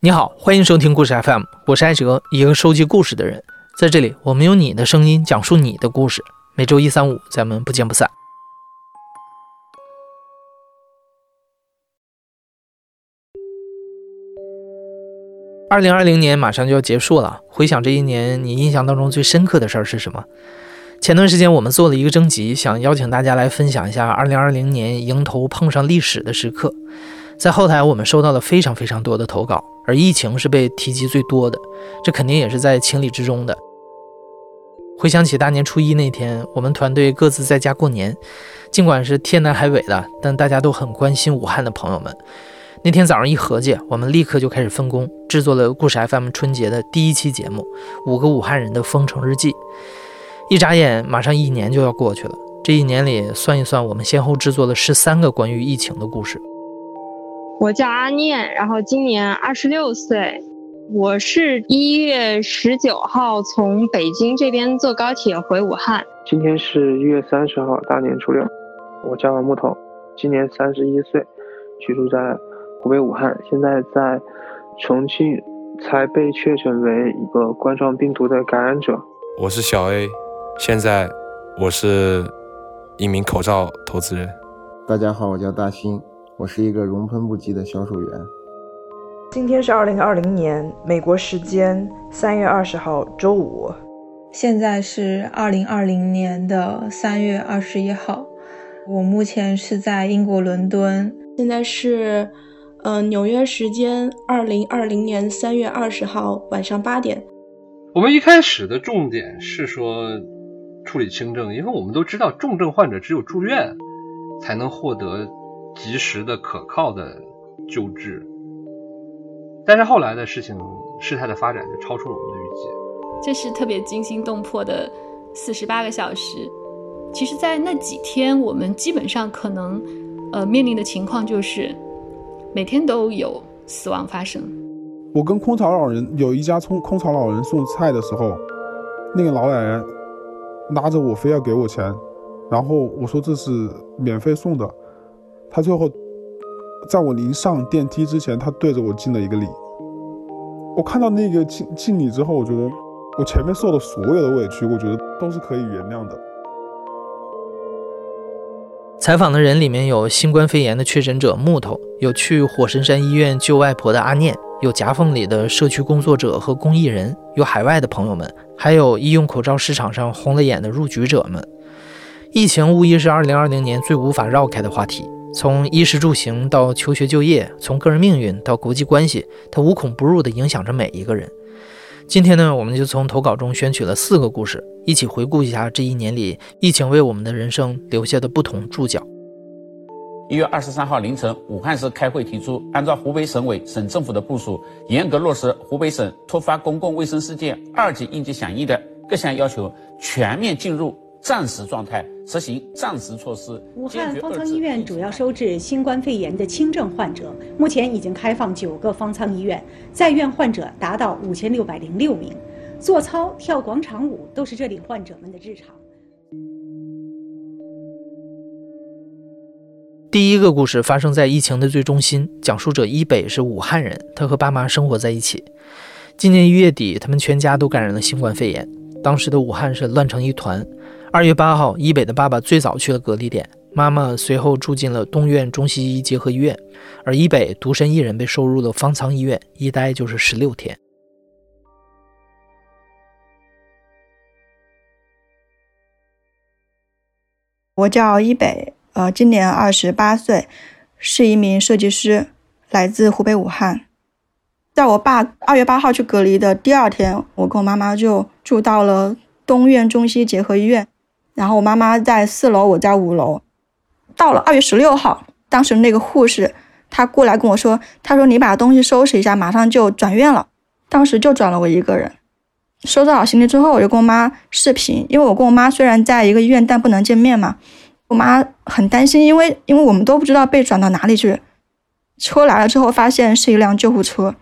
你好，欢迎收听故事 FM，我是艾哲，一个收集故事的人。在这里，我们用你的声音讲述你的故事。每周一、三、五，咱们不见不散。二零二零年马上就要结束了，回想这一年，你印象当中最深刻的事儿是什么？前段时间我们做了一个征集，想邀请大家来分享一下二零二零年迎头碰上历史的时刻。在后台，我们收到了非常非常多的投稿，而疫情是被提及最多的，这肯定也是在情理之中的。回想起大年初一那天，我们团队各自在家过年，尽管是天南海北的，但大家都很关心武汉的朋友们。那天早上一合计，我们立刻就开始分工，制作了故事 FM 春节的第一期节目《五个武汉人的封城日记》。一眨眼，马上一年就要过去了。这一年里，算一算，我们先后制作了十三个关于疫情的故事。我叫阿念，然后今年二十六岁。我是一月十九号从北京这边坐高铁回武汉。今天是一月三十号，大年初六。我叫木头，今年三十一岁，居住在湖北武汉，现在在重庆才被确诊为一个冠状病毒的感染者。我是小 A，现在我是一名口罩投资人。大家好，我叫大兴。我是一个熔喷不及的销售员。今天是二零二零年美国时间三月二十号周五，现在是二零二零年的三月二十一号。我目前是在英国伦敦。现在是，呃，纽约时间二零二零年三月二十号晚上八点。我们一开始的重点是说处理轻症，因为我们都知道重症患者只有住院才能获得。及时的、可靠的救治，但是后来的事情事态的发展就超出了我们的预计。这是特别惊心动魄的四十八个小时。其实，在那几天，我们基本上可能呃面临的情况就是每天都有死亡发生。我跟空巢老人有一家空空巢老人送菜的时候，那个老奶奶拉着我非要给我钱，然后我说这是免费送的。他最后，在我临上电梯之前，他对着我敬了一个礼。我看到那个敬敬礼之后，我觉得我前面受的所有的委屈，我觉得都是可以原谅的。采访的人里面有新冠肺炎的确诊者木头，有去火神山医院救外婆的阿念，有夹缝里的社区工作者和公益人，有海外的朋友们，还有医用口罩市场上红了眼的入局者们。疫情无疑是2020年最无法绕开的话题。从衣食住行到求学就业，从个人命运到国际关系，它无孔不入地影响着每一个人。今天呢，我们就从投稿中选取了四个故事，一起回顾一下这一年里疫情为我们的人生留下的不同注脚。一月二十三号凌晨，武汉市开会提出，按照湖北省委省政府的部署，严格落实湖北省突发公共卫生事件二级应急响应的各项要求，全面进入。暂时状态，实行暂时措施。武汉方舱医院主要收治新冠肺炎的轻症患者，目前已经开放九个方舱医院，在院患者达到五千六百零六名。做操、跳广场舞都是这里患者们的日常。第一个故事发生在疫情的最中心，讲述者一北是武汉人，他和爸妈生活在一起。今年一月底，他们全家都感染了新冠肺炎，当时的武汉是乱成一团。二月八号，一北的爸爸最早去了隔离点，妈妈随后住进了东院中西医结合医院，而一北独身一人被收入了方舱医院，一待就是十六天。我叫一北，呃，今年二十八岁，是一名设计师，来自湖北武汉。在我爸二月八号去隔离的第二天，我跟我妈妈就住到了东院中西结合医院。然后我妈妈在四楼，我在五楼。到了二月十六号，当时那个护士她过来跟我说：“她说你把东西收拾一下，马上就转院了。”当时就转了我一个人。收拾好行李之后，我就跟我妈视频，因为我跟我妈虽然在一个医院，但不能见面嘛。我妈很担心，因为因为我们都不知道被转到哪里去。车来了之后，发现是一辆救护车。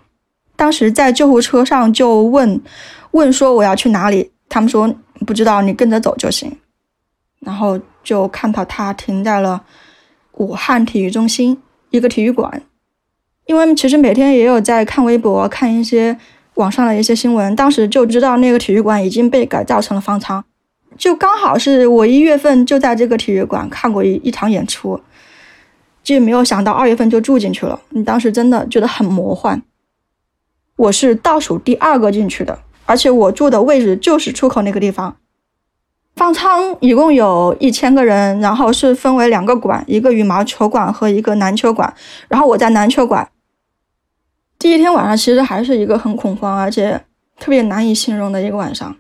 当时在救护车上就问问说我要去哪里，他们说不知道，你跟着走就行。然后就看到他停在了武汉体育中心一个体育馆，因为其实每天也有在看微博，看一些网上的一些新闻，当时就知道那个体育馆已经被改造成了方舱，就刚好是我一月份就在这个体育馆看过一一场演出，就没有想到二月份就住进去了。你当时真的觉得很魔幻。我是倒数第二个进去的，而且我住的位置就是出口那个地方。方舱一共有一千个人，然后是分为两个馆，一个羽毛球馆和一个篮球馆。然后我在篮球馆。第一天晚上其实还是一个很恐慌，而且特别难以形容的一个晚上，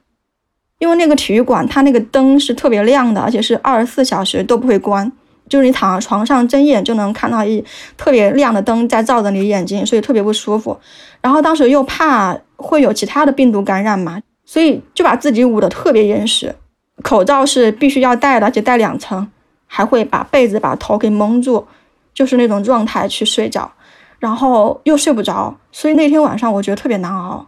因为那个体育馆它那个灯是特别亮的，而且是二十四小时都不会关，就是你躺在床上睁眼就能看到一特别亮的灯在照着你眼睛，所以特别不舒服。然后当时又怕会有其他的病毒感染嘛，所以就把自己捂得特别严实。口罩是必须要戴的，而且戴两层，还会把被子把头给蒙住，就是那种状态去睡觉，然后又睡不着，所以那天晚上我觉得特别难熬。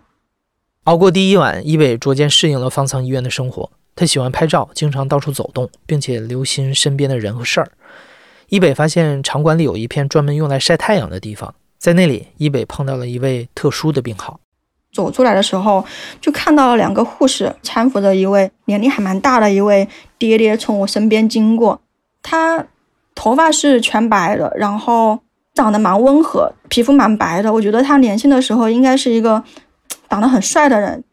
熬过第一晚，伊北逐渐适应了方舱医院的生活。他喜欢拍照，经常到处走动，并且留心身边的人和事儿。伊北发现场馆里有一片专门用来晒太阳的地方，在那里，伊北碰到了一位特殊的病号。走出来的时候，就看到了两个护士搀扶着一位年龄还蛮大的一位爹爹从我身边经过。他头发是全白的，然后长得蛮温和，皮肤蛮白的。我觉得他年轻的时候应该是一个长得很帅的人。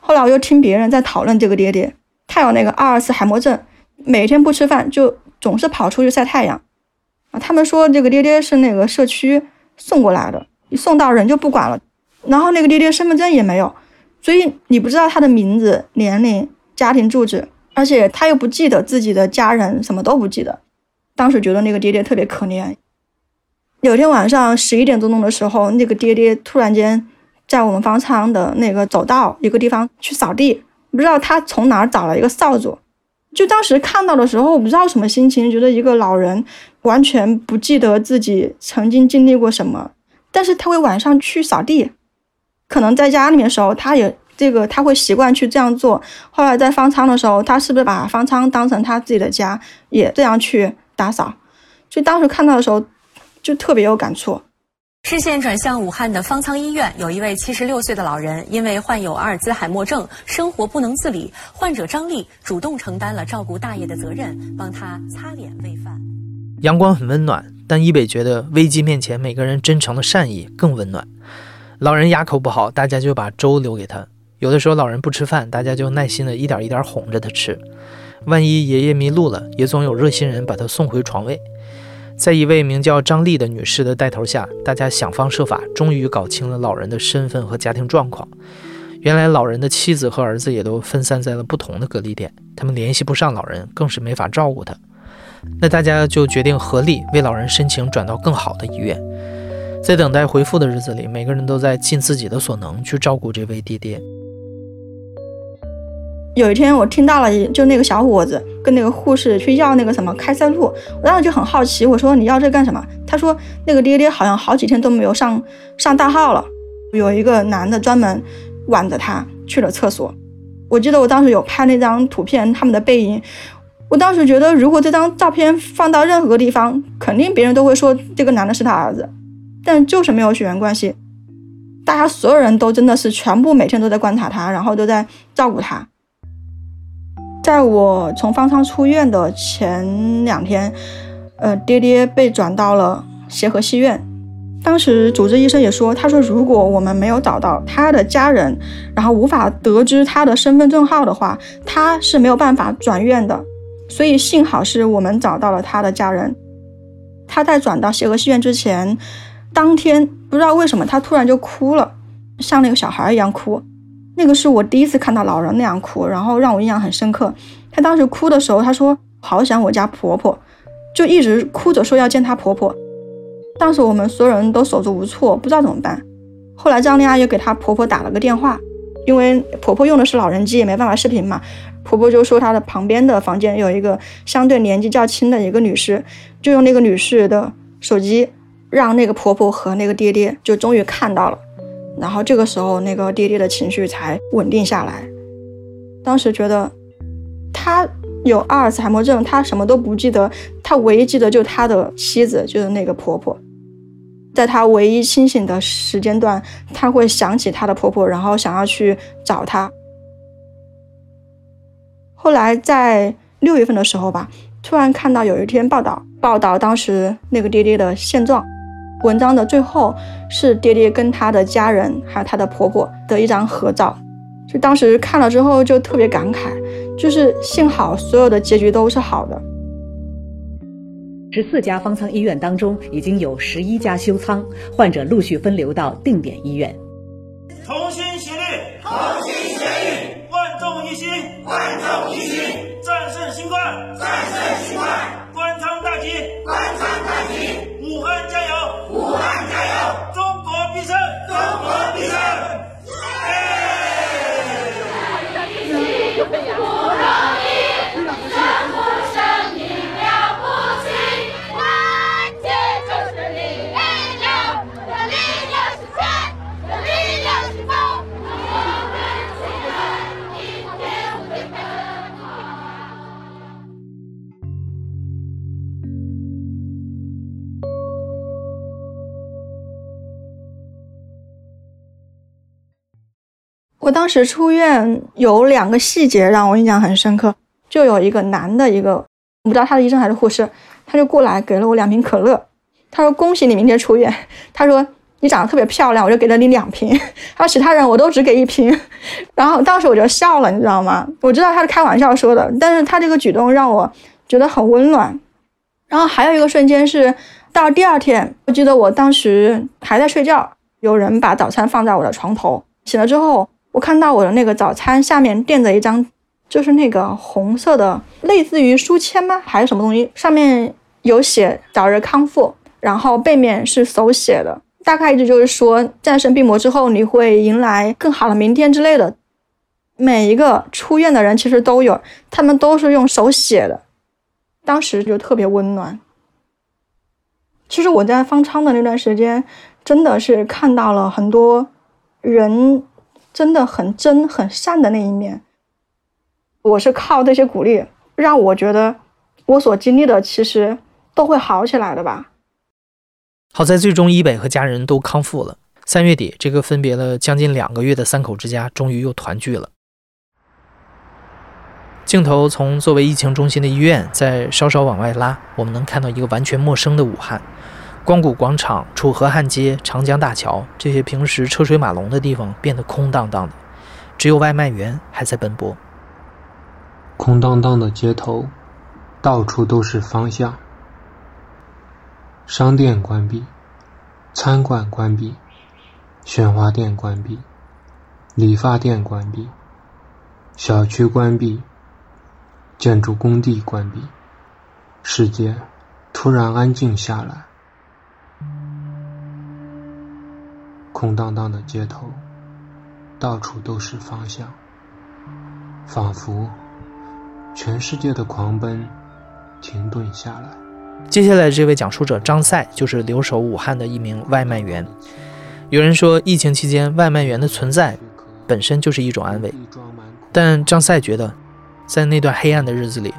后来我又听别人在讨论这个爹爹，他有那个阿尔茨海默症，每天不吃饭就总是跑出去晒太阳。啊，他们说这个爹爹是那个社区送过来的，一送到人就不管了。然后那个爹爹身份证也没有，所以你不知道他的名字、年龄、家庭住址，而且他又不记得自己的家人，什么都不记得。当时觉得那个爹爹特别可怜。有天晚上十一点多钟的时候，那个爹爹突然间在我们方舱的那个走道一个地方去扫地，不知道他从哪儿找了一个扫帚。就当时看到的时候，我不知道什么心情，觉得一个老人完全不记得自己曾经经历过什么，但是他会晚上去扫地。可能在家里面的时候，他也这个他会习惯去这样做。后来在方舱的时候，他是不是把方舱当成他自己的家，也这样去打扫？所以当时看到的时候，就特别有感触。视线转向武汉的方舱医院，有一位七十六岁的老人，因为患有阿尔兹海默症，生活不能自理。患者张丽主动承担了照顾大爷的责任，帮他擦脸喂饭。阳光很温暖，但伊北觉得危机面前，每个人真诚的善意更温暖。老人牙口不好，大家就把粥留给他。有的时候老人不吃饭，大家就耐心的一点一点哄着他吃。万一爷爷迷路了，也总有热心人把他送回床位。在一位名叫张丽的女士的带头下，大家想方设法，终于搞清了老人的身份和家庭状况。原来老人的妻子和儿子也都分散在了不同的隔离点，他们联系不上老人，更是没法照顾他。那大家就决定合力为老人申请转到更好的医院。在等待回复的日子里，每个人都在尽自己的所能去照顾这位爹爹。有一天，我听到了，就那个小伙子跟那个护士去要那个什么开塞露，我当时就很好奇，我说你要这干什么？他说那个爹爹好像好几天都没有上上大号了，有一个男的专门挽着他去了厕所。我记得我当时有拍那张图片，他们的背影。我当时觉得，如果这张照片放到任何地方，肯定别人都会说这个男的是他儿子。但就是没有血缘关系，大家所有人都真的是全部每天都在观察他，然后都在照顾他。在我从方舱出院的前两天，呃，爹爹被转到了协和西院。当时主治医生也说，他说如果我们没有找到他的家人，然后无法得知他的身份证号的话，他是没有办法转院的。所以幸好是我们找到了他的家人。他在转到协和西院之前。当天不知道为什么他突然就哭了，像那个小孩一样哭。那个是我第一次看到老人那样哭，然后让我印象很深刻。他当时哭的时候，他说好想我家婆婆，就一直哭着说要见她婆婆。当时我们所有人都手足无措，不知道怎么办。后来张丽阿姨给她婆婆打了个电话，因为婆婆用的是老人机，也没办法视频嘛。婆婆就说她的旁边的房间有一个相对年纪较轻的一个女士，就用那个女士的手机。让那个婆婆和那个爹爹就终于看到了，然后这个时候那个爹爹的情绪才稳定下来。当时觉得他有阿尔茨海默症，他什么都不记得，他唯一记得就他的妻子，就是那个婆婆。在他唯一清醒的时间段，他会想起他的婆婆，然后想要去找她。后来在六月份的时候吧，突然看到有一篇报道，报道当时那个爹爹的现状。文章的最后是爹爹跟他的家人还有他的婆婆的一张合照，就当时看了之后就特别感慨，就是幸好所有的结局都是好的。十四家方舱医院当中，已经有十一家休舱，患者陆续分流到定点医院。同心协力，同心协力，万众一心，万众一心，战胜新冠，战胜新冠，关仓大吉，关仓大吉，武汉加油，时出院有两个细节让我印象很深刻，就有一个男的，一个我不知道他是医生还是护士，他就过来给了我两瓶可乐，他说恭喜你明天出院，他说你长得特别漂亮，我就给了你两瓶，他说其他人我都只给一瓶，然后当时我就笑了，你知道吗？我知道他是开玩笑说的，但是他这个举动让我觉得很温暖。然后还有一个瞬间是到第二天，我记得我当时还在睡觉，有人把早餐放在我的床头，醒了之后。我看到我的那个早餐下面垫着一张，就是那个红色的，类似于书签吗？还是什么东西？上面有写“早日康复”，然后背面是手写的，大概意思就是说战胜病魔之后你会迎来更好的明天之类的。每一个出院的人其实都有，他们都是用手写的，当时就特别温暖。其实我在方舱的那段时间，真的是看到了很多人。真的很真很善的那一面，我是靠这些鼓励，让我觉得我所经历的其实都会好起来的吧。好在最终伊北和家人都康复了。三月底，这个分别了将近两个月的三口之家终于又团聚了。镜头从作为疫情中心的医院再稍稍往外拉，我们能看到一个完全陌生的武汉。光谷广场、楚河汉街、长江大桥，这些平时车水马龙的地方变得空荡荡的，只有外卖员还在奔波。空荡荡的街头，到处都是方向。商店关闭，餐馆关闭，鲜花店关闭，理发店关闭，小区关闭，建筑工地关闭，世界突然安静下来。空荡荡的街头，到处都是方向，仿佛全世界的狂奔停顿下来。接下来这位讲述者张赛就是留守武汉的一名外卖员。有人说，疫情期间外卖员的存在本身就是一种安慰，但张赛觉得，在那段黑暗的日子里，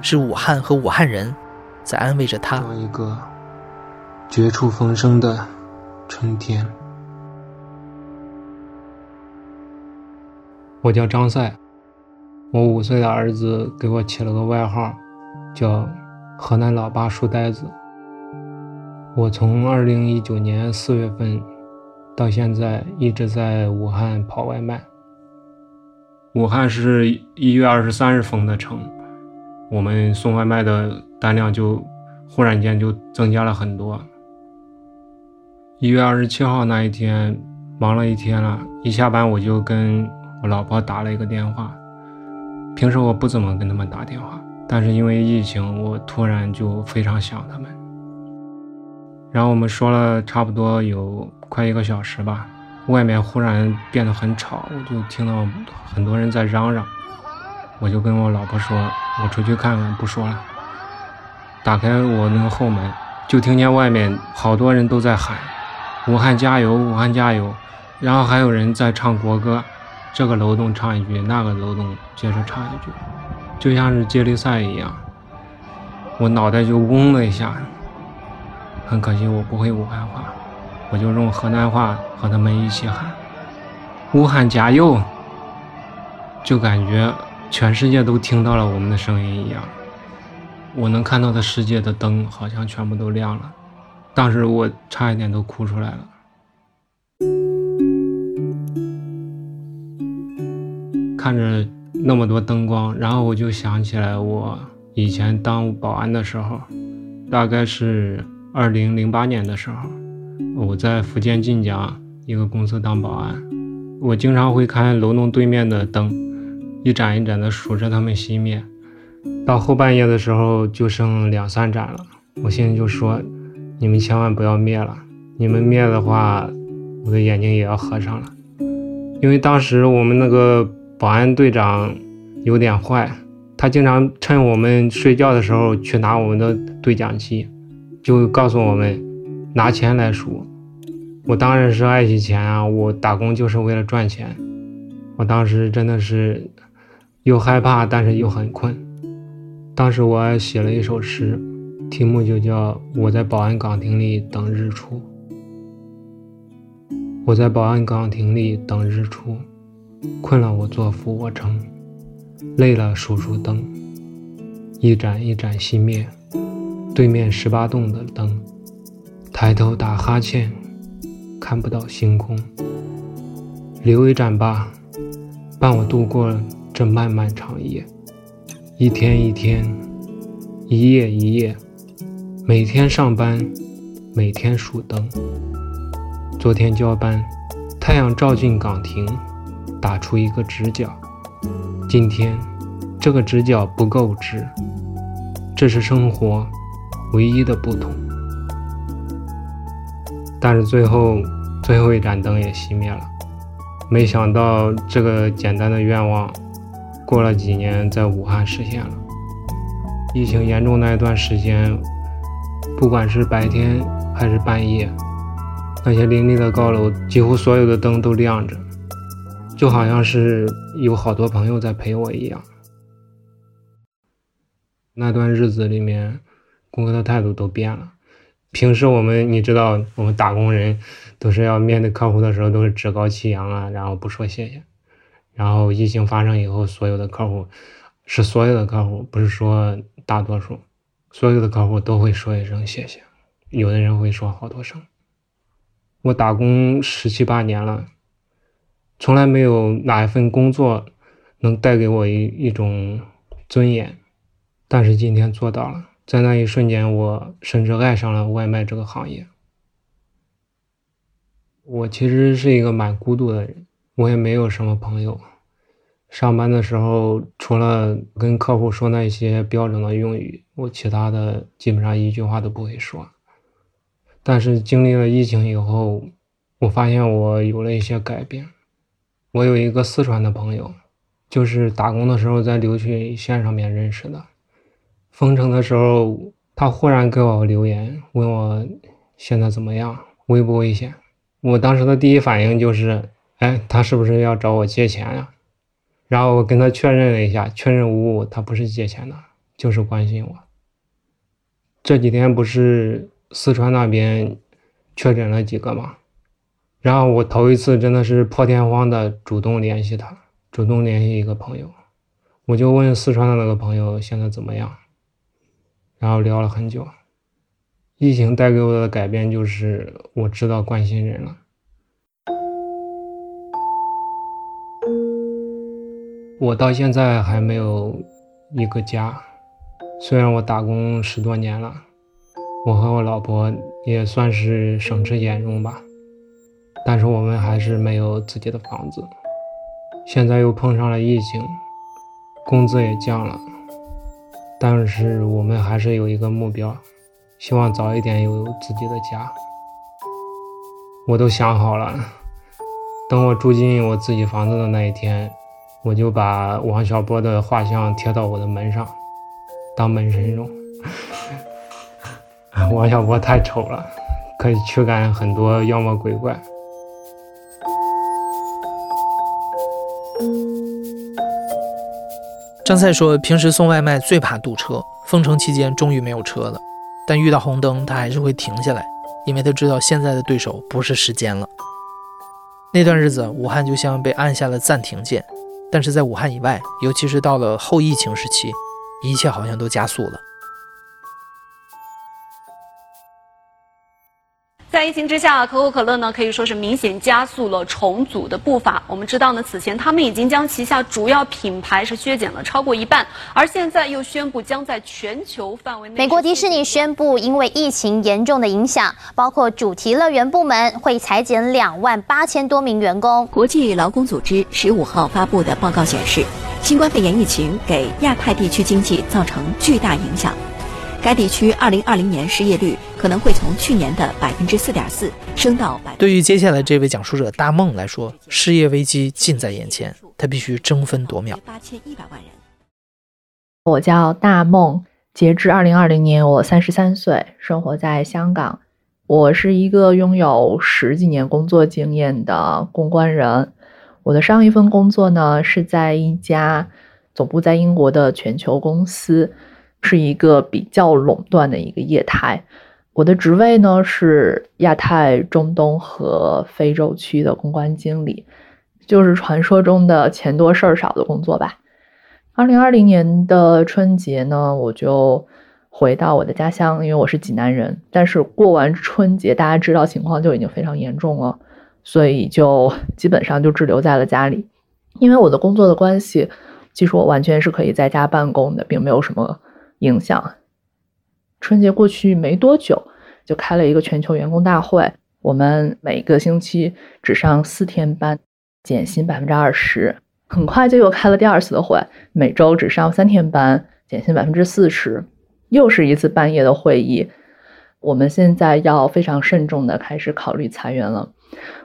是武汉和武汉人在安慰着他。一个绝处逢生的春天。我叫张赛，我五岁的儿子给我起了个外号，叫“河南老爸书呆子”。我从二零一九年四月份到现在一直在武汉跑外卖。武汉是一月二十三日封的城，我们送外卖的单量就忽然间就增加了很多。一月二十七号那一天，忙了一天了，一下班我就跟。我老婆打了一个电话，平时我不怎么跟他们打电话，但是因为疫情，我突然就非常想他们。然后我们说了差不多有快一个小时吧，外面忽然变得很吵，我就听到很多人在嚷嚷，我就跟我老婆说：“我出去看看，不说了。”打开我那个后门，就听见外面好多人都在喊：“武汉加油，武汉加油！”然后还有人在唱国歌。这个楼栋唱一句，那个楼栋接着唱一句，就像是接力赛一样。我脑袋就嗡了一下。很可惜我不会武汉话，我就用河南话和他们一起喊：“武汉加油！”就感觉全世界都听到了我们的声音一样。我能看到的世界的灯好像全部都亮了，当时我差一点都哭出来了。看着那么多灯光，然后我就想起来我以前当保安的时候，大概是二零零八年的时候，我在福建晋江一个公司当保安，我经常会看楼栋对面的灯，一盏一盏的数着它们熄灭。到后半夜的时候，就剩两三盏了。我心里就说：“你们千万不要灭了，你们灭的话，我的眼睛也要合上了。”因为当时我们那个保安队长有点坏，他经常趁我们睡觉的时候去拿我们的对讲机，就告诉我们拿钱来数。我当然是爱惜钱啊，我打工就是为了赚钱。我当时真的是又害怕，但是又很困。当时我写了一首诗，题目就叫《我在保安岗亭里等日出》。我在保安岗亭里等日出，困了我做俯卧撑，累了数数灯，一盏一盏熄灭。对面十八栋的灯，抬头打哈欠，看不到星空。留一盏吧，伴我度过这漫漫长夜。一天一天，一夜一夜，每天上班，每天数灯。昨天交班，太阳照进岗亭，打出一个直角。今天，这个直角不够直。这是生活唯一的不同。但是最后，最后一盏灯也熄灭了。没想到这个简单的愿望。过了几年，在武汉实现了。疫情严重那一段时间，不管是白天还是半夜，那些林立的高楼，几乎所有的灯都亮着，就好像是有好多朋友在陪我一样。那段日子里面，顾客的态度都变了。平时我们，你知道，我们打工人都是要面对客户的时候，都是趾高气扬啊，然后不说谢谢。然后疫情发生以后，所有的客户是所有的客户，不是说大多数，所有的客户都会说一声谢谢，有的人会说好多声。我打工十七八年了，从来没有哪一份工作能带给我一一种尊严，但是今天做到了，在那一瞬间，我甚至爱上了外卖这个行业。我其实是一个蛮孤独的人。我也没有什么朋友，上班的时候除了跟客户说那些标准的用语，我其他的基本上一句话都不会说。但是经历了疫情以后，我发现我有了一些改变。我有一个四川的朋友，就是打工的时候在留学线上面认识的。封城的时候，他忽然给我留言，问我现在怎么样，危不危险？我当时的第一反应就是。哎，他是不是要找我借钱呀？然后我跟他确认了一下，确认无误，他不是借钱的，就是关心我。这几天不是四川那边确诊了几个吗？然后我头一次真的是破天荒的主动联系他，主动联系一个朋友，我就问四川的那个朋友现在怎么样，然后聊了很久。疫情带给我的改变就是我知道关心人了。我到现在还没有一个家，虽然我打工十多年了，我和我老婆也算是省吃俭用吧，但是我们还是没有自己的房子。现在又碰上了疫情，工资也降了，但是我们还是有一个目标，希望早一点有自己的家。我都想好了，等我住进我自己房子的那一天。我就把王小波的画像贴到我的门上，当门神用。王小波太丑了，可以驱赶很多妖魔鬼怪。张赛说，平时送外卖最怕堵车，封城期间终于没有车了，但遇到红灯他还是会停下来，因为他知道现在的对手不是时间了。那段日子，武汉就像被按下了暂停键，但是在武汉以外，尤其是到了后疫情时期，一切好像都加速了。在疫情之下，可口可乐呢可以说是明显加速了重组的步伐。我们知道呢，此前他们已经将旗下主要品牌是削减了超过一半，而现在又宣布将在全球范围内。美国迪士尼宣布，因为疫情严重的影响，包括主题乐园部门会裁减两万八千多名员工。国际劳工组织十五号发布的报告显示，新冠肺炎疫情给亚太地区经济造成巨大影响。该地区二零二零年失业率可能会从去年的百分之四点四升到百。对于接下来这位讲述者大梦来说，失业危机近在眼前，他必须争分夺秒。八千一百万人。我叫大梦，截至二零二零年，我三十三岁，生活在香港。我是一个拥有十几年工作经验的公关人。我的上一份工作呢，是在一家总部在英国的全球公司。是一个比较垄断的一个业态，我的职位呢是亚太、中东和非洲区的公关经理，就是传说中的钱多事儿少的工作吧。二零二零年的春节呢，我就回到我的家乡，因为我是济南人。但是过完春节，大家知道情况就已经非常严重了，所以就基本上就滞留在了家里。因为我的工作的关系，其实我完全是可以在家办公的，并没有什么。影响。春节过去没多久，就开了一个全球员工大会。我们每个星期只上四天班，减薪百分之二十。很快就又开了第二次的会，每周只上三天班，减薪百分之四十。又是一次半夜的会议。我们现在要非常慎重的开始考虑裁员了。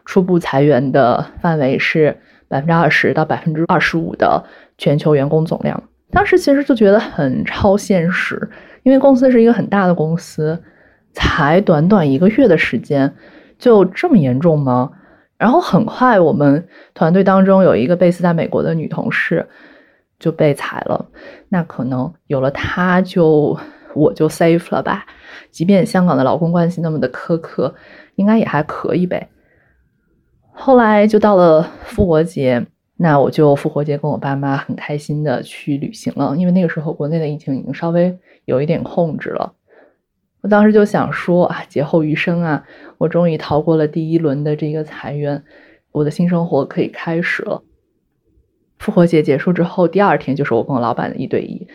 初步裁员的范围是百分之二十到百分之二十五的全球员工总量。当时其实就觉得很超现实，因为公司是一个很大的公司，才短短一个月的时间，就这么严重吗？然后很快，我们团队当中有一个贝斯在美国的女同事就被裁了，那可能有了她，就我就 safe 了吧？即便香港的劳工关系那么的苛刻，应该也还可以呗。后来就到了复活节。那我就复活节跟我爸妈很开心的去旅行了，因为那个时候国内的疫情已经稍微有一点控制了。我当时就想说啊，劫后余生啊，我终于逃过了第一轮的这个裁员，我的新生活可以开始了。复活节结束之后，第二天就是我跟我老板的一对一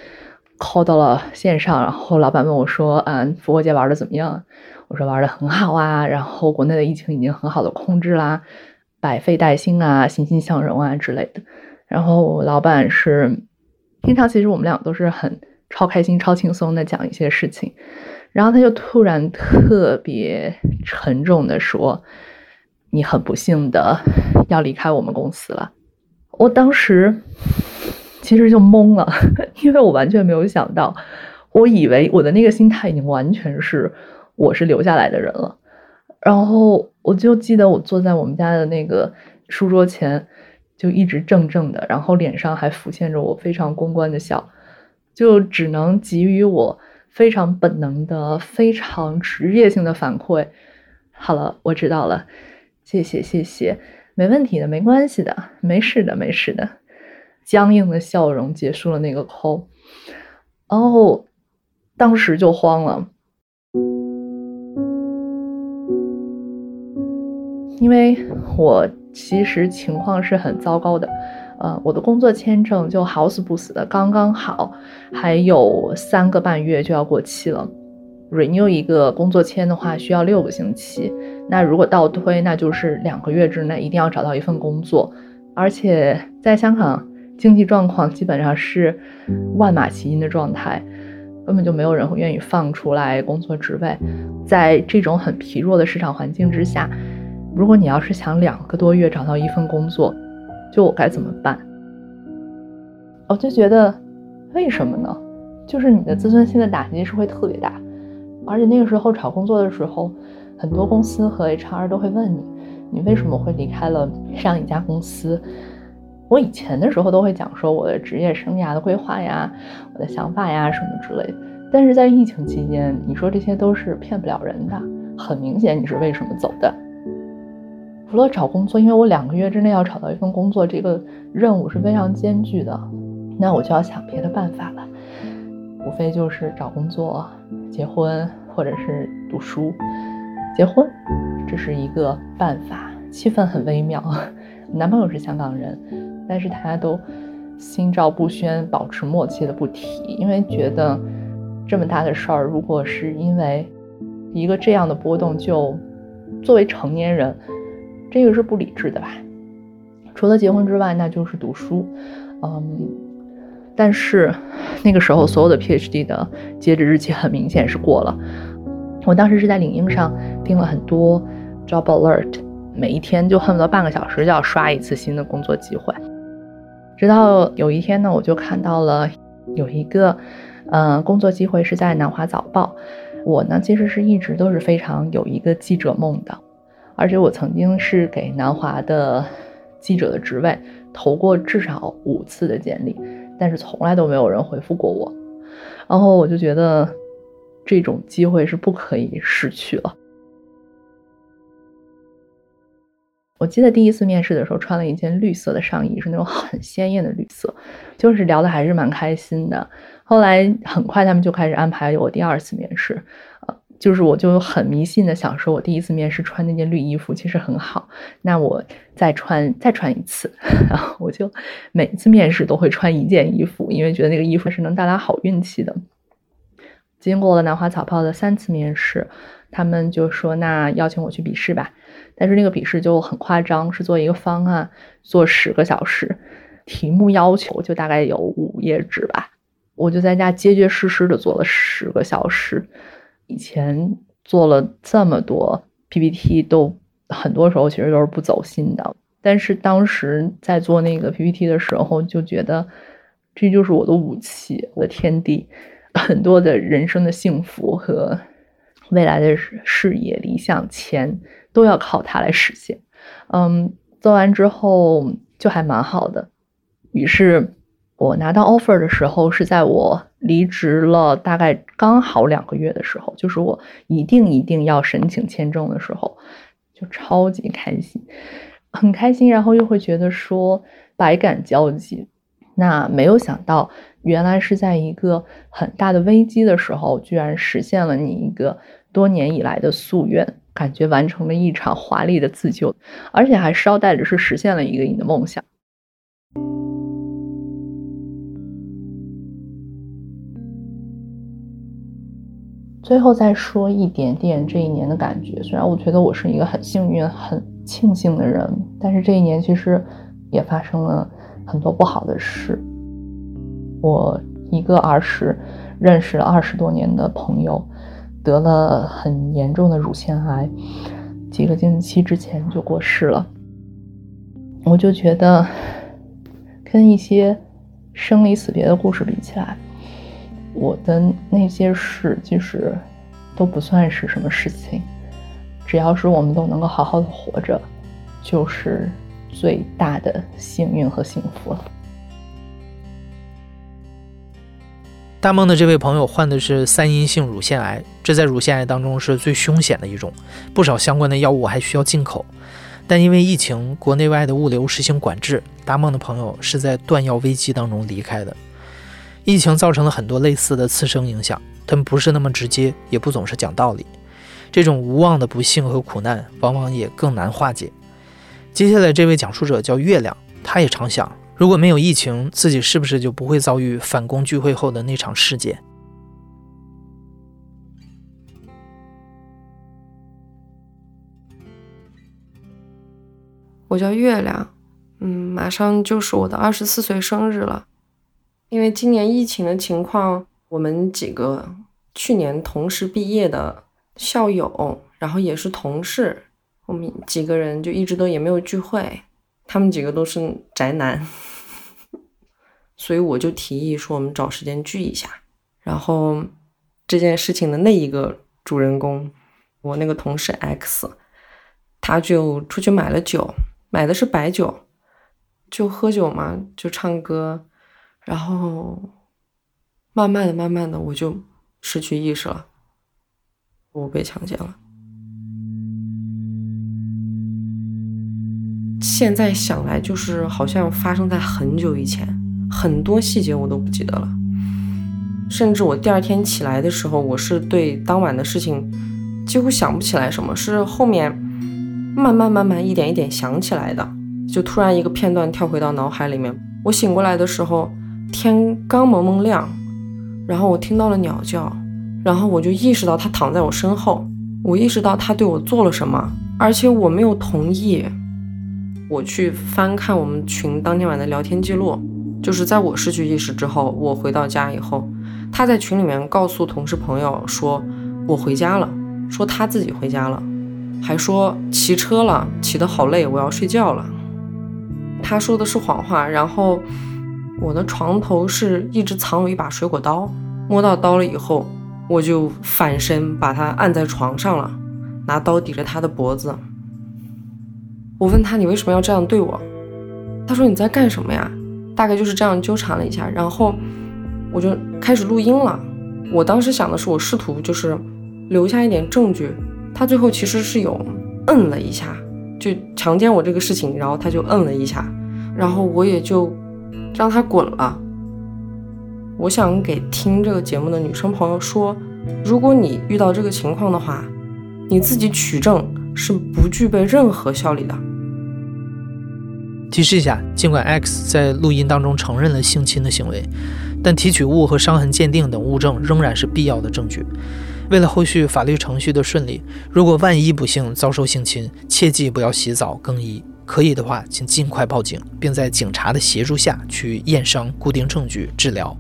，call 到了线上，然后老板问我说，嗯，复活节玩的怎么样？我说玩的很好啊，然后国内的疫情已经很好的控制啦。百废待兴啊，欣欣向荣啊之类的。然后老板是平常其实我们俩都是很超开心、超轻松的讲一些事情，然后他就突然特别沉重的说：“你很不幸的要离开我们公司了。”我当时其实就懵了，因为我完全没有想到，我以为我的那个心态已经完全是我是留下来的人了。然后我就记得我坐在我们家的那个书桌前，就一直怔怔的，然后脸上还浮现着我非常公关的笑，就只能给予我非常本能的、非常职业性的反馈。好了，我知道了，谢谢谢谢，没问题的，没关系的，没事的没事的。僵硬的笑容结束了那个 call，然后当时就慌了。因为我其实情况是很糟糕的，呃，我的工作签证就好死不死的刚刚好，还有三个半月就要过期了。renew 一个工作签的话需要六个星期，那如果倒推，那就是两个月之内一定要找到一份工作。而且在香港，经济状况基本上是万马齐喑的状态，根本就没有人会愿意放出来工作职位。在这种很疲弱的市场环境之下。如果你要是想两个多月找到一份工作，就我该怎么办？我就觉得，为什么呢？就是你的自尊心的打击是会特别大，而且那个时候找工作的时候，很多公司和 HR 都会问你，你为什么会离开了上一家公司？我以前的时候都会讲说我的职业生涯的规划呀，我的想法呀什么之类的，但是在疫情期间，你说这些都是骗不了人的。很明显你是为什么走的。除了找工作，因为我两个月之内要找到一份工作，这个任务是非常艰巨的，那我就要想别的办法了。无非就是找工作、结婚或者是读书。结婚，这是一个办法，气氛很微妙。男朋友是香港人，但是大家都心照不宣，保持默契的不提，因为觉得这么大的事儿，如果是因为一个这样的波动就作为成年人。这个是不理智的吧？除了结婚之外，那就是读书。嗯，但是那个时候所有的 PhD 的截止日期很明显是过了。我当时是在领英上订了很多 job alert，每一天就恨不得半个小时就要刷一次新的工作机会。直到有一天呢，我就看到了有一个嗯工作机会是在南华早报。我呢其实是一直都是非常有一个记者梦的。而且我曾经是给南华的记者的职位投过至少五次的简历，但是从来都没有人回复过我。然后我就觉得这种机会是不可以失去了。我记得第一次面试的时候穿了一件绿色的上衣，是那种很鲜艳的绿色，就是聊的还是蛮开心的。后来很快他们就开始安排我第二次面试。呃就是我就很迷信的想说，我第一次面试穿那件绿衣服其实很好，那我再穿再穿一次，然后我就每次面试都会穿一件衣服，因为觉得那个衣服是能带来好运气的。经过了南华早报的三次面试，他们就说那邀请我去笔试吧，但是那个笔试就很夸张，是做一个方案，做十个小时，题目要求就大概有五页纸吧，我就在家结结实实的做了十个小时。以前做了这么多 PPT，都很多时候其实都是不走心的。但是当时在做那个 PPT 的时候，就觉得这就是我的武器，我的天地，很多的人生的幸福和未来的事业、理想、钱都要靠它来实现。嗯，做完之后就还蛮好的。于是。我拿到 offer 的时候是在我离职了大概刚好两个月的时候，就是我一定一定要申请签证的时候，就超级开心，很开心，然后又会觉得说百感交集。那没有想到，原来是在一个很大的危机的时候，居然实现了你一个多年以来的夙愿，感觉完成了一场华丽的自救，而且还捎带着是实现了一个你的梦想。最后再说一点点这一年的感觉。虽然我觉得我是一个很幸运、很庆幸的人，但是这一年其实也发生了很多不好的事。我一个儿时认识了二十多年的朋友得了很严重的乳腺癌，几个星期之前就过世了。我就觉得跟一些生离死别的故事比起来。我的那些事其实都不算是什么事情，只要是我们都能够好好的活着，就是最大的幸运和幸福了。大梦的这位朋友患的是三阴性乳腺癌，这在乳腺癌当中是最凶险的一种，不少相关的药物还需要进口。但因为疫情，国内外的物流实行管制，大梦的朋友是在断药危机当中离开的。疫情造成了很多类似的次生影响，他们不是那么直接，也不总是讲道理。这种无望的不幸和苦难，往往也更难化解。接下来这位讲述者叫月亮，他也常想，如果没有疫情，自己是不是就不会遭遇反攻聚会后的那场事件？我叫月亮，嗯，马上就是我的二十四岁生日了。因为今年疫情的情况，我们几个去年同时毕业的校友，然后也是同事，我们几个人就一直都也没有聚会。他们几个都是宅男，所以我就提议说，我们找时间聚一下。然后这件事情的那一个主人公，我那个同事 X，他就出去买了酒，买的是白酒，就喝酒嘛，就唱歌。然后慢慢的慢慢的我就失去意识了我被强奸了。现在想来就是好像发生在很久以前很多细节我都不记得了。甚至我第二天起来的时候我是对当晚的事情几乎想不起来什么是后面慢慢慢慢一点一点想起来的。就突然一个片段跳回到脑海里面我醒过来的时候天刚蒙蒙亮，然后我听到了鸟叫，然后我就意识到他躺在我身后，我意识到他对我做了什么，而且我没有同意。我去翻看我们群当天晚的聊天记录，就是在我失去意识之后，我回到家以后。他在群里面告诉同事朋友说：“我回家了。”说他自己回家了，还说骑车了，骑得好累，我要睡觉了。他说的是谎话。然后我的床头是一直藏有一把水果刀，摸到刀了以后，我就反身把他按在床上了，拿刀抵着他的脖子。我问他：“你为什么要这样对我？”他说：“你在干什么呀？”大概就是这样纠缠了一下，然后。我就开始录音了。我当时想的是，我试图就是留下一点证据。他最后其实是有摁了一下，就强奸我这个事情，然后他就摁了一下，然后我也就让他滚了。我想给听这个节目的女生朋友说，如果你遇到这个情况的话，你自己取证是不具备任何效力的。提示一下，尽管 X 在录音当中承认了性侵的行为。但提取物和伤痕鉴定等物证仍然是必要的证据。为了后续法律程序的顺利，如果万一不幸遭受性侵，切记不要洗澡更衣。可以的话，请尽快报警，并在警察的协助下去验伤、固定证据、治疗，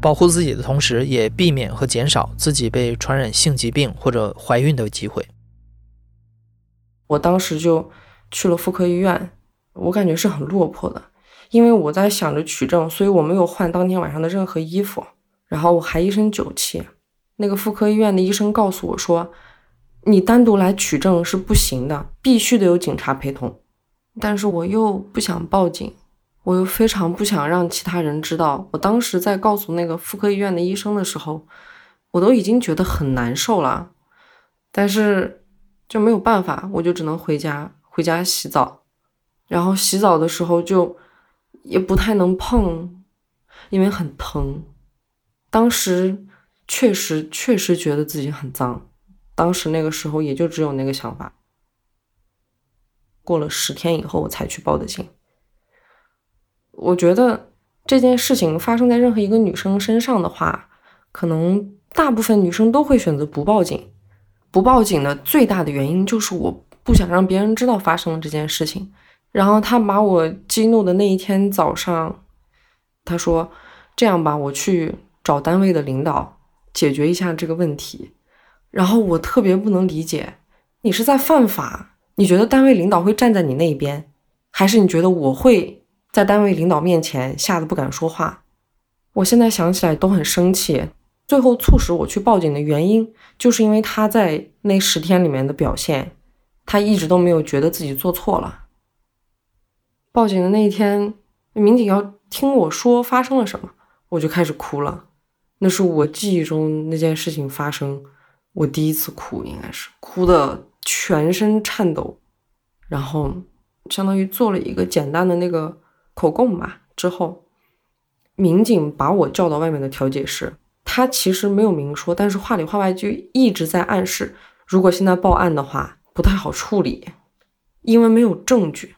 保护自己的同时，也避免和减少自己被传染性疾病或者怀孕的机会。我当时就去了妇科医院，我感觉是很落魄的。因为我在想着取证，所以我没有换当天晚上的任何衣服，然后我还一身酒气。那个妇科医院的医生告诉我说：“你单独来取证是不行的，必须得有警察陪同。”但是我又不想报警，我又非常不想让其他人知道。我当时在告诉那个妇科医院的医生的时候，我都已经觉得很难受了，但是就没有办法，我就只能回家，回家洗澡，然后洗澡的时候就。也不太能碰，因为很疼。当时确实确实觉得自己很脏，当时那个时候也就只有那个想法。过了十天以后，我才去报的警。我觉得这件事情发生在任何一个女生身上的话，可能大部分女生都会选择不报警。不报警的最大的原因就是我不想让别人知道发生了这件事情。然后他把我激怒的那一天早上，他说：“这样吧，我去找单位的领导解决一下这个问题。”然后我特别不能理解，你是在犯法？你觉得单位领导会站在你那边，还是你觉得我会在单位领导面前吓得不敢说话？我现在想起来都很生气。最后促使我去报警的原因，就是因为他在那十天里面的表现，他一直都没有觉得自己做错了。报警的那一天，民警要听我说发生了什么，我就开始哭了。那是我记忆中那件事情发生，我第一次哭，应该是哭的全身颤抖。然后相当于做了一个简单的那个口供吧。之后，民警把我叫到外面的调解室，他其实没有明说，但是话里话外就一直在暗示，如果现在报案的话不太好处理，因为没有证据。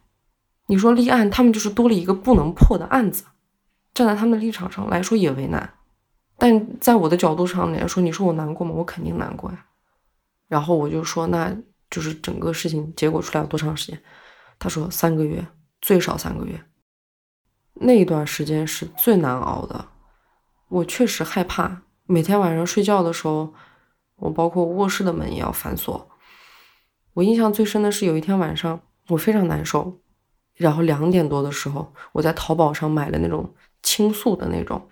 你说立案，他们就是多了一个不能破的案子。站在他们的立场上来说也为难，但在我的角度上来说，你说我难过吗？我肯定难过呀。然后我就说，那就是整个事情结果出来要多长时间？他说三个月，最少三个月。那一段时间是最难熬的。我确实害怕，每天晚上睡觉的时候，我包括卧室的门也要反锁。我印象最深的是有一天晚上，我非常难受。然后两点多的时候，我在淘宝上买了那种倾诉的那种，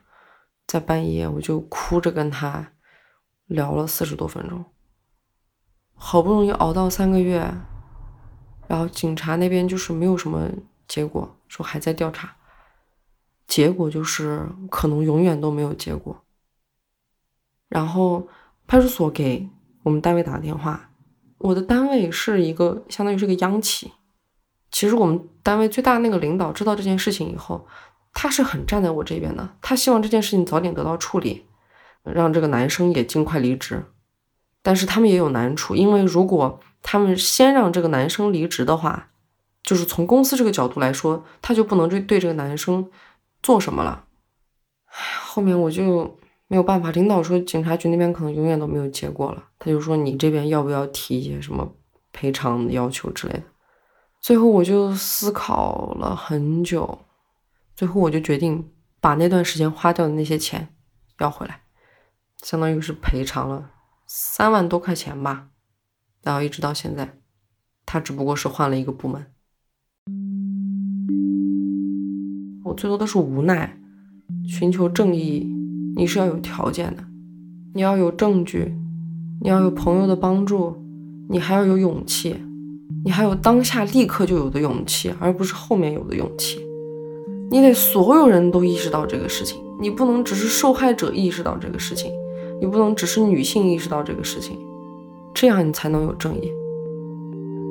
在半夜我就哭着跟他聊了四十多分钟。好不容易熬到三个月，然后警察那边就是没有什么结果，说还在调查。结果就是可能永远都没有结果。然后派出所给我们单位打电话，我的单位是一个相当于是个央企。其实我们单位最大那个领导知道这件事情以后，他是很站在我这边的，他希望这件事情早点得到处理，让这个男生也尽快离职。但是他们也有难处，因为如果他们先让这个男生离职的话，就是从公司这个角度来说，他就不能对对这个男生做什么了。后面我就没有办法，领导说警察局那边可能永远都没有结果了，他就说你这边要不要提一些什么赔偿要求之类的。最后我就思考了很久，最后我就决定把那段时间花掉的那些钱要回来，相当于是赔偿了三万多块钱吧。然后一直到现在，他只不过是换了一个部门。我最多的是无奈。寻求正义，你是要有条件的，你要有证据，你要有朋友的帮助，你还要有勇气，你还有当下立刻就有的勇气，而不是后面有的勇气。你得所有人都意识到这个事情，你不能只是受害者意识到这个事情，你不能只是女性意识到这个事情，这样你才能有正义。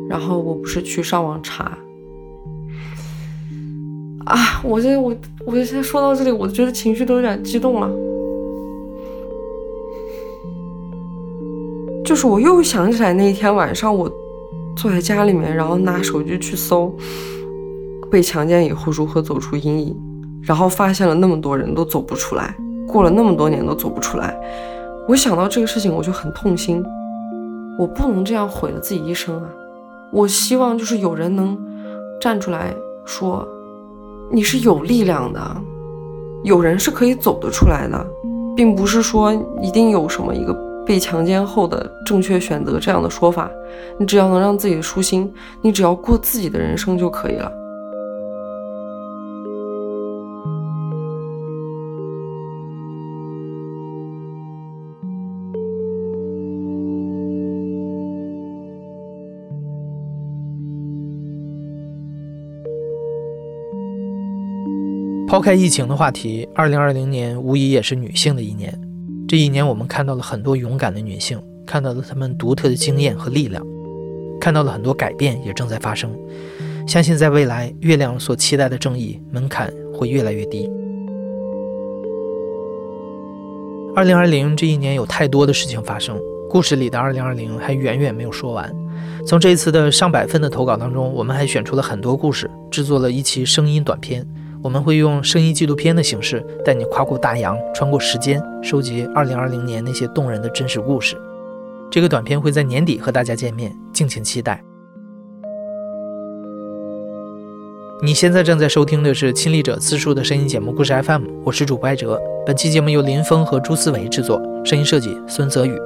然后我不是去上网查。啊！我这我我现在说到这里，我觉得情绪都有点激动了。就是我又想起来那一天晚上，我坐在家里面，然后拿手机去搜被强奸以后如何走出阴影，然后发现了那么多人都走不出来，过了那么多年都走不出来。我想到这个事情，我就很痛心。我不能这样毁了自己一生啊！我希望就是有人能站出来说。你是有力量的，有人是可以走得出来的，并不是说一定有什么一个被强奸后的正确选择这样的说法。你只要能让自己舒心，你只要过自己的人生就可以了。抛开疫情的话题，二零二零年无疑也是女性的一年。这一年，我们看到了很多勇敢的女性，看到了她们独特的经验和力量，看到了很多改变也正在发生。相信在未来，月亮所期待的正义门槛会越来越低。二零二零这一年有太多的事情发生，故事里的二零二零还远远没有说完。从这一次的上百份的投稿当中，我们还选出了很多故事，制作了一期声音短片。我们会用声音纪录片的形式，带你跨过大洋，穿过时间，收集2020年那些动人的真实故事。这个短片会在年底和大家见面，敬请期待。你现在正在收听的是亲历者自述的声音节目《故事 FM》，我是主播艾哲。本期节目由林峰和朱思维制作，声音设计孙泽宇。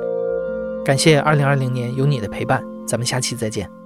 感谢2020年有你的陪伴，咱们下期再见。